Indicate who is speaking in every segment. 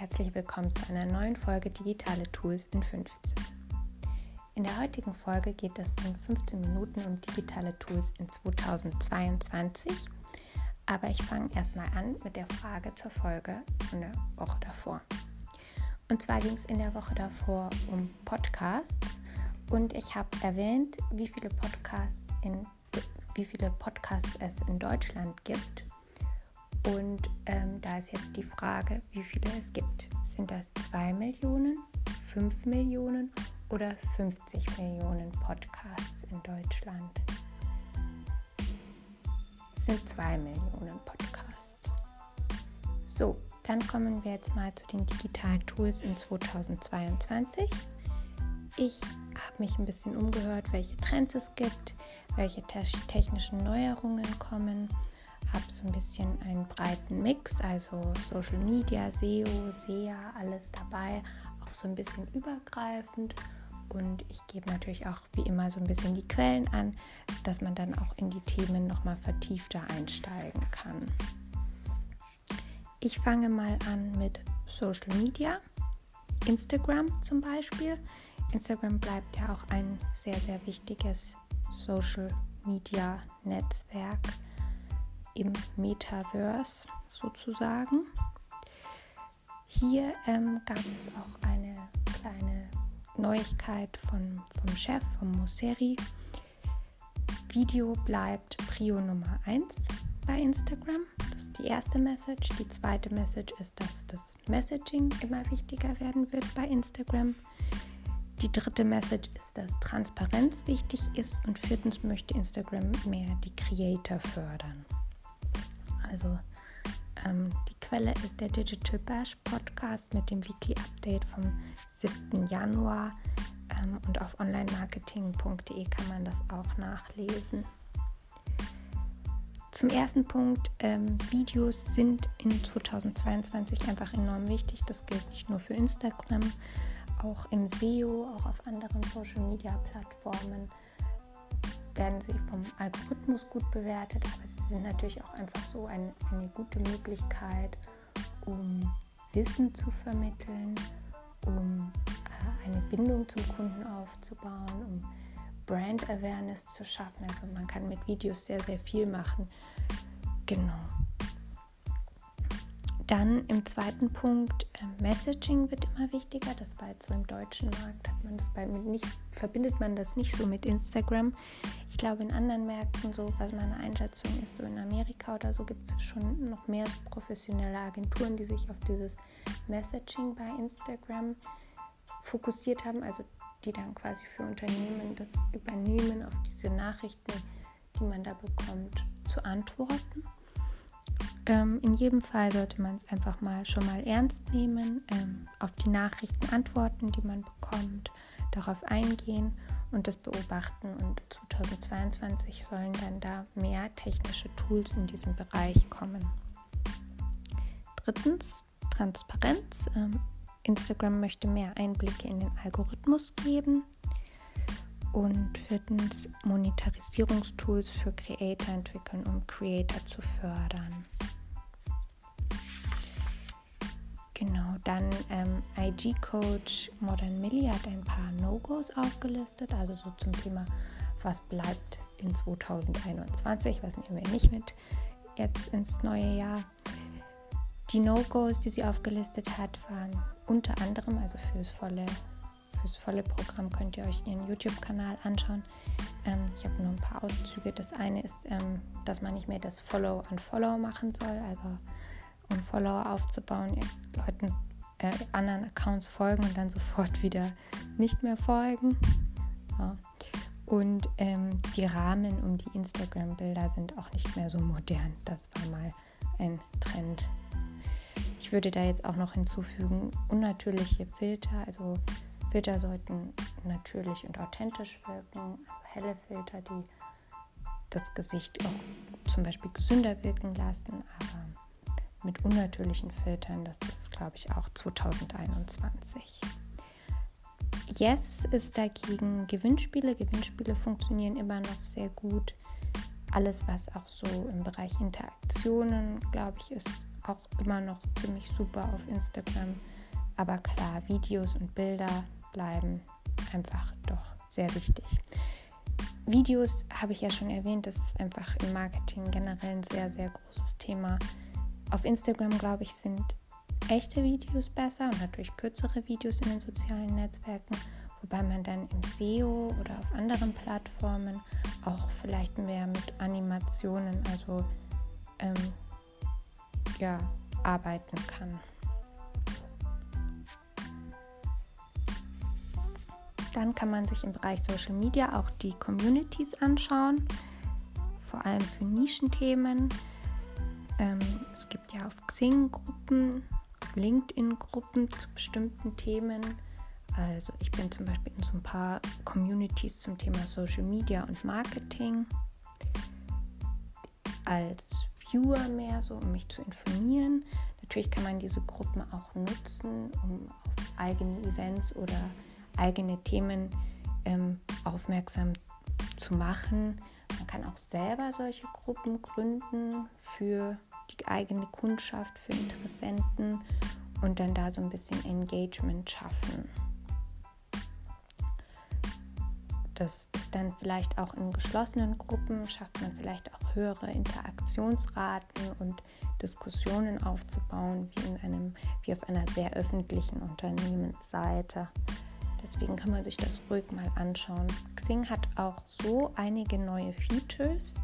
Speaker 1: herzlich willkommen zu einer neuen Folge Digitale Tools in 15. In der heutigen Folge geht es in 15 Minuten um digitale Tools in 2022. Aber ich fange erstmal an mit der Frage zur Folge von der Woche davor. Und zwar ging es in der Woche davor um Podcasts und ich habe erwähnt, wie viele Podcasts in wie viele Podcasts es in Deutschland gibt und ähm, da ist jetzt die Frage, wie viele es gibt. Sind das 2 Millionen, 5 Millionen oder 50 Millionen Podcasts in Deutschland? Es sind 2 Millionen Podcasts. So, dann kommen wir jetzt mal zu den digitalen Tools in 2022. Ich habe mich ein bisschen umgehört, welche Trends es gibt, welche technischen Neuerungen kommen habe so ein bisschen einen breiten Mix, also Social Media, SEO, SEA, alles dabei, auch so ein bisschen übergreifend. Und ich gebe natürlich auch wie immer so ein bisschen die Quellen an, dass man dann auch in die Themen nochmal vertiefter einsteigen kann. Ich fange mal an mit Social Media. Instagram zum Beispiel. Instagram bleibt ja auch ein sehr, sehr wichtiges Social Media Netzwerk im Metaverse sozusagen. Hier ähm, gab es auch eine kleine Neuigkeit von, vom Chef, von Mosseri. Video bleibt Prio Nummer 1 bei Instagram. Das ist die erste Message. Die zweite Message ist, dass das Messaging immer wichtiger werden wird bei Instagram. Die dritte Message ist, dass Transparenz wichtig ist. Und viertens möchte Instagram mehr die Creator fördern. Also ähm, die Quelle ist der Digital Bash Podcast mit dem Wiki-Update vom 7. Januar. Ähm, und auf onlinemarketing.de kann man das auch nachlesen. Zum ersten Punkt, ähm, Videos sind in 2022 einfach enorm wichtig. Das gilt nicht nur für Instagram, auch im SEO, auch auf anderen Social-Media-Plattformen werden sie vom Algorithmus gut bewertet, aber sie sind natürlich auch einfach so ein, eine gute Möglichkeit, um Wissen zu vermitteln, um äh, eine Bindung zum Kunden aufzubauen, um Brand Awareness zu schaffen. Also man kann mit Videos sehr, sehr viel machen. Genau. Dann im zweiten Punkt, äh, Messaging wird immer wichtiger. Das war jetzt so im deutschen Markt, hat man das bei nicht, verbindet man das nicht so mit Instagram. Ich glaube, in anderen Märkten, so was meine Einschätzung ist, so in Amerika oder so, gibt es schon noch mehr professionelle Agenturen, die sich auf dieses Messaging bei Instagram fokussiert haben, also die dann quasi für Unternehmen das übernehmen, auf diese Nachrichten, die man da bekommt, zu antworten. Ähm, in jedem Fall sollte man es einfach mal schon mal ernst nehmen, ähm, auf die Nachrichten antworten, die man bekommt, darauf eingehen und das beobachten. Und 2022 sollen dann da mehr technische Tools in diesem Bereich kommen. Drittens, Transparenz. Ähm, Instagram möchte mehr Einblicke in den Algorithmus geben. Und viertens, Monetarisierungstools für Creator entwickeln, um Creator zu fördern. Dann ähm, IG-Coach Modern Millie hat ein paar No-Gos aufgelistet, also so zum Thema, was bleibt in 2021, was nehmen wir nicht mit jetzt ins neue Jahr. Die No-Gos, die sie aufgelistet hat, waren unter anderem, also fürs volle, fürs volle Programm könnt ihr euch ihren YouTube-Kanal anschauen. Ähm, ich habe nur ein paar Auszüge. Das eine ist, ähm, dass man nicht mehr das Follow and Follow machen soll, also um Follower aufzubauen, Leuten, äh, anderen Accounts folgen und dann sofort wieder nicht mehr folgen. Ja. Und ähm, die Rahmen um die Instagram-Bilder sind auch nicht mehr so modern. Das war mal ein Trend. Ich würde da jetzt auch noch hinzufügen, unnatürliche Filter. Also Filter sollten natürlich und authentisch wirken. Also helle Filter, die das Gesicht auch zum Beispiel gesünder wirken lassen. Aber mit unnatürlichen Filtern. Das ist, glaube ich, auch 2021. Yes ist dagegen Gewinnspiele. Gewinnspiele funktionieren immer noch sehr gut. Alles, was auch so im Bereich Interaktionen, glaube ich, ist auch immer noch ziemlich super auf Instagram. Aber klar, Videos und Bilder bleiben einfach doch sehr wichtig. Videos habe ich ja schon erwähnt, das ist einfach im Marketing generell ein sehr, sehr großes Thema. Auf Instagram, glaube ich, sind echte Videos besser und natürlich kürzere Videos in den sozialen Netzwerken, wobei man dann im SEO oder auf anderen Plattformen auch vielleicht mehr mit Animationen, also ähm, ja, arbeiten kann. Dann kann man sich im Bereich Social Media auch die Communities anschauen, vor allem für Nischenthemen. Ähm, es gibt ja auf Xing Gruppen, LinkedIn Gruppen zu bestimmten Themen. Also ich bin zum Beispiel in so ein paar Communities zum Thema Social Media und Marketing als Viewer mehr, so um mich zu informieren. Natürlich kann man diese Gruppen auch nutzen, um auf eigene Events oder eigene Themen ähm, aufmerksam zu machen. Man kann auch selber solche Gruppen gründen für die eigene Kundschaft, für Interessenten und dann da so ein bisschen Engagement schaffen. Das ist dann vielleicht auch in geschlossenen Gruppen, schafft man vielleicht auch höhere Interaktionsraten und Diskussionen aufzubauen, wie, in einem, wie auf einer sehr öffentlichen Unternehmensseite. Deswegen kann man sich das ruhig mal anschauen. Xing hat auch so einige neue Features.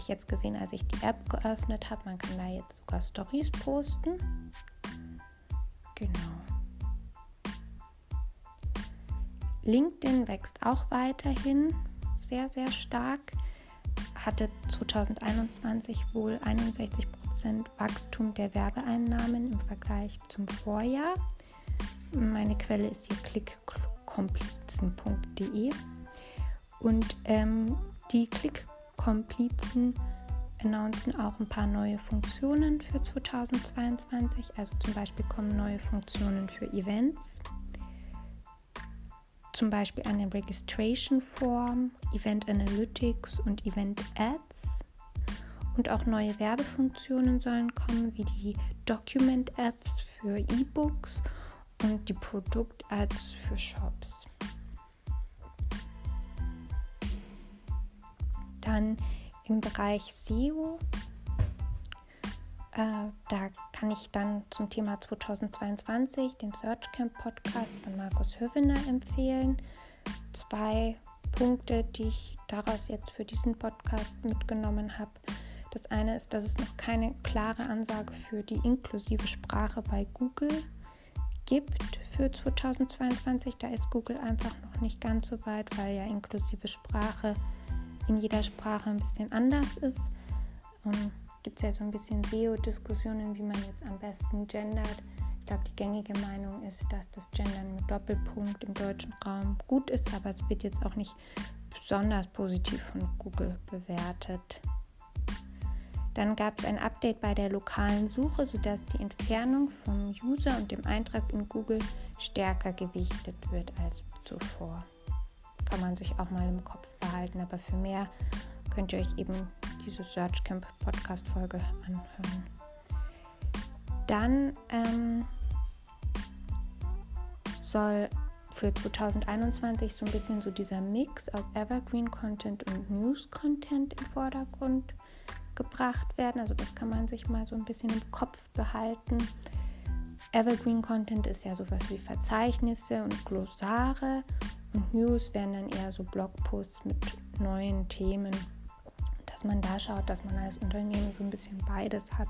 Speaker 1: Ich jetzt gesehen, als ich die App geöffnet habe. Man kann da jetzt sogar Stories posten. Genau. LinkedIn wächst auch weiterhin sehr, sehr stark. Hatte 2021 wohl 61% Wachstum der Werbeeinnahmen im Vergleich zum Vorjahr. Meine Quelle ist hier klickkomplizen.de. Und ähm, die Klickkomplizen announcen auch ein paar neue Funktionen für 2022. Also zum Beispiel kommen neue Funktionen für Events. Zum Beispiel eine Registration Form, Event Analytics und Event Ads. Und auch neue Werbefunktionen sollen kommen, wie die Document Ads für E-Books und die Produkt-Ads für Shops. Dann im Bereich SEO, äh, da kann ich dann zum Thema 2022 den Search Camp Podcast von Markus Hövener empfehlen. Zwei Punkte, die ich daraus jetzt für diesen Podcast mitgenommen habe. Das eine ist, dass es noch keine klare Ansage für die inklusive Sprache bei Google gibt gibt für 2022. Da ist Google einfach noch nicht ganz so weit, weil ja inklusive Sprache in jeder Sprache ein bisschen anders ist. Und gibt es ja so ein bisschen SEO-Diskussionen, wie man jetzt am besten gendert. Ich glaube, die gängige Meinung ist, dass das Gendern mit Doppelpunkt im deutschen Raum gut ist, aber es wird jetzt auch nicht besonders positiv von Google bewertet. Dann gab es ein Update bei der lokalen Suche, sodass die Entfernung vom User und dem Eintrag in Google stärker gewichtet wird als zuvor. Kann man sich auch mal im Kopf behalten, aber für mehr könnt ihr euch eben diese Search Camp Podcast Folge anhören. Dann ähm, soll für 2021 so ein bisschen so dieser Mix aus Evergreen Content und News Content im Vordergrund gebracht werden. Also das kann man sich mal so ein bisschen im Kopf behalten. Evergreen Content ist ja sowas wie Verzeichnisse und Glossare und News wären dann eher so Blogposts mit neuen Themen. Dass man da schaut, dass man als Unternehmen so ein bisschen beides hat.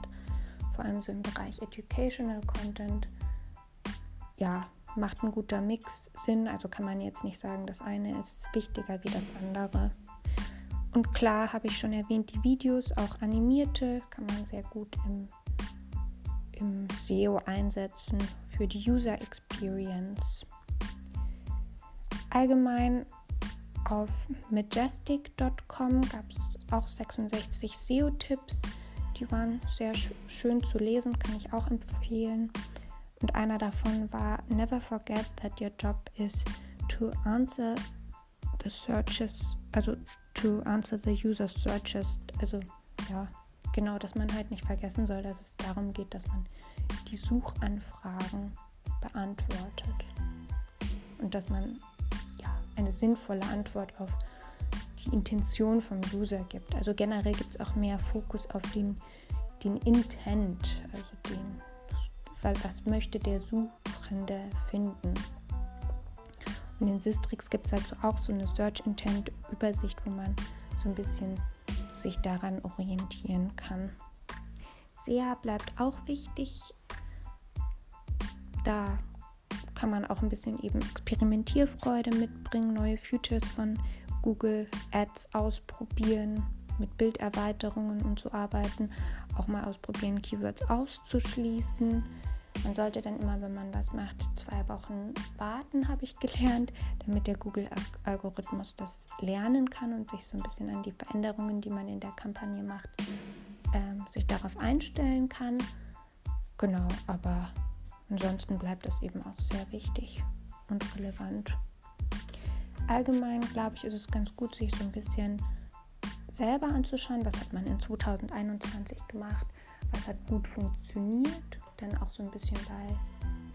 Speaker 1: Vor allem so im Bereich Educational Content. Ja, macht ein guter Mix Sinn. Also kann man jetzt nicht sagen, das eine ist wichtiger wie das andere. Und klar habe ich schon erwähnt, die Videos, auch animierte, kann man sehr gut im, im SEO einsetzen für die User Experience. Allgemein auf majestic.com gab es auch 66 SEO-Tipps. Die waren sehr sch schön zu lesen, kann ich auch empfehlen. Und einer davon war Never forget that your job is to answer the searches, also to answer the user searches, also ja, genau, dass man halt nicht vergessen soll, dass es darum geht, dass man die Suchanfragen beantwortet und dass man eine sinnvolle Antwort auf die Intention vom User gibt. Also generell gibt es auch mehr Fokus auf den, den Intent, also den, was möchte der Suchende finden. Und in Sistrix gibt es halt auch so eine Search Intent Übersicht, wo man so ein bisschen sich daran orientieren kann. SEA bleibt auch wichtig. Da kann man auch ein bisschen eben Experimentierfreude mitbringen, neue Features von Google Ads ausprobieren, mit Bilderweiterungen und so arbeiten, auch mal ausprobieren, Keywords auszuschließen. Man sollte dann immer, wenn man was macht, zwei Wochen warten, habe ich gelernt, damit der Google-Algorithmus das lernen kann und sich so ein bisschen an die Veränderungen, die man in der Kampagne macht, ähm, sich darauf einstellen kann. Genau, aber ansonsten bleibt das eben auch sehr wichtig und relevant. Allgemein, glaube ich, ist es ganz gut, sich so ein bisschen selber anzuschauen, was hat man in 2021 gemacht, was hat gut funktioniert dann auch so ein bisschen bei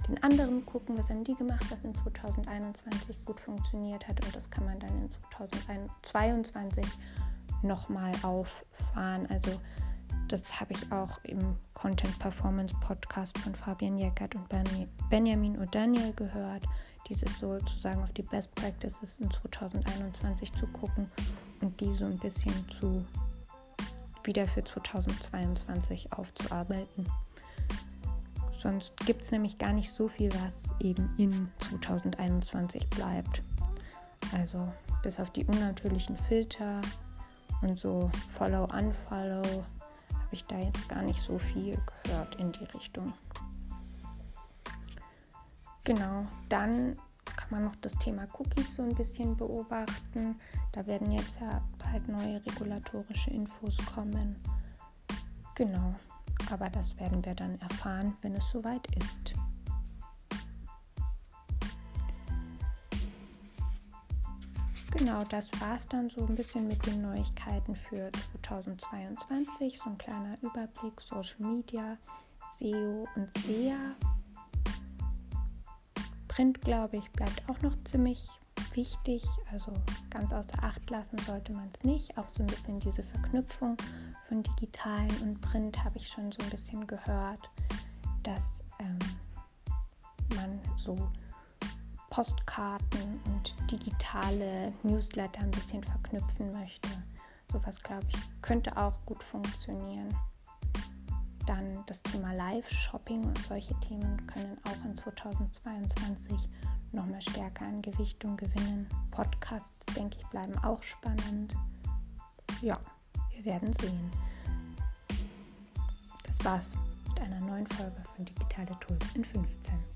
Speaker 1: den anderen gucken, was haben die gemacht, was in 2021 gut funktioniert hat und das kann man dann in 2022 nochmal auffahren. Also das habe ich auch im Content Performance Podcast von Fabian Jeckert und Benjamin O'Daniel gehört, dieses sozusagen auf die Best Practices in 2021 zu gucken und die so ein bisschen zu wieder für 2022 aufzuarbeiten. Sonst gibt es nämlich gar nicht so viel, was eben in 2021 bleibt. Also bis auf die unnatürlichen Filter und so Follow-Unfollow ich da jetzt gar nicht so viel gehört in die Richtung. Genau, dann kann man noch das Thema Cookies so ein bisschen beobachten. Da werden jetzt ja bald neue regulatorische Infos kommen. Genau aber das werden wir dann erfahren, wenn es soweit ist. Genau, das war es dann so ein bisschen mit den Neuigkeiten für 2022. So ein kleiner Überblick, Social Media, SEO und SEA. Print, glaube ich, bleibt auch noch ziemlich wichtig. Also ganz außer Acht lassen sollte man es nicht. Auch so ein bisschen diese Verknüpfung von digitalen und Print habe ich schon so ein bisschen gehört, dass ähm, man so Postkarten und digitale Newsletter ein bisschen verknüpfen möchte. Sowas, glaube ich, könnte auch gut funktionieren. Dann das Thema Live-Shopping und solche Themen können auch in 2022 nochmal stärker an Gewichtung gewinnen. Podcasts, denke ich, bleiben auch spannend. Ja. Wir werden sehen. Das war's mit einer neuen Folge von Digitale Tools in 15.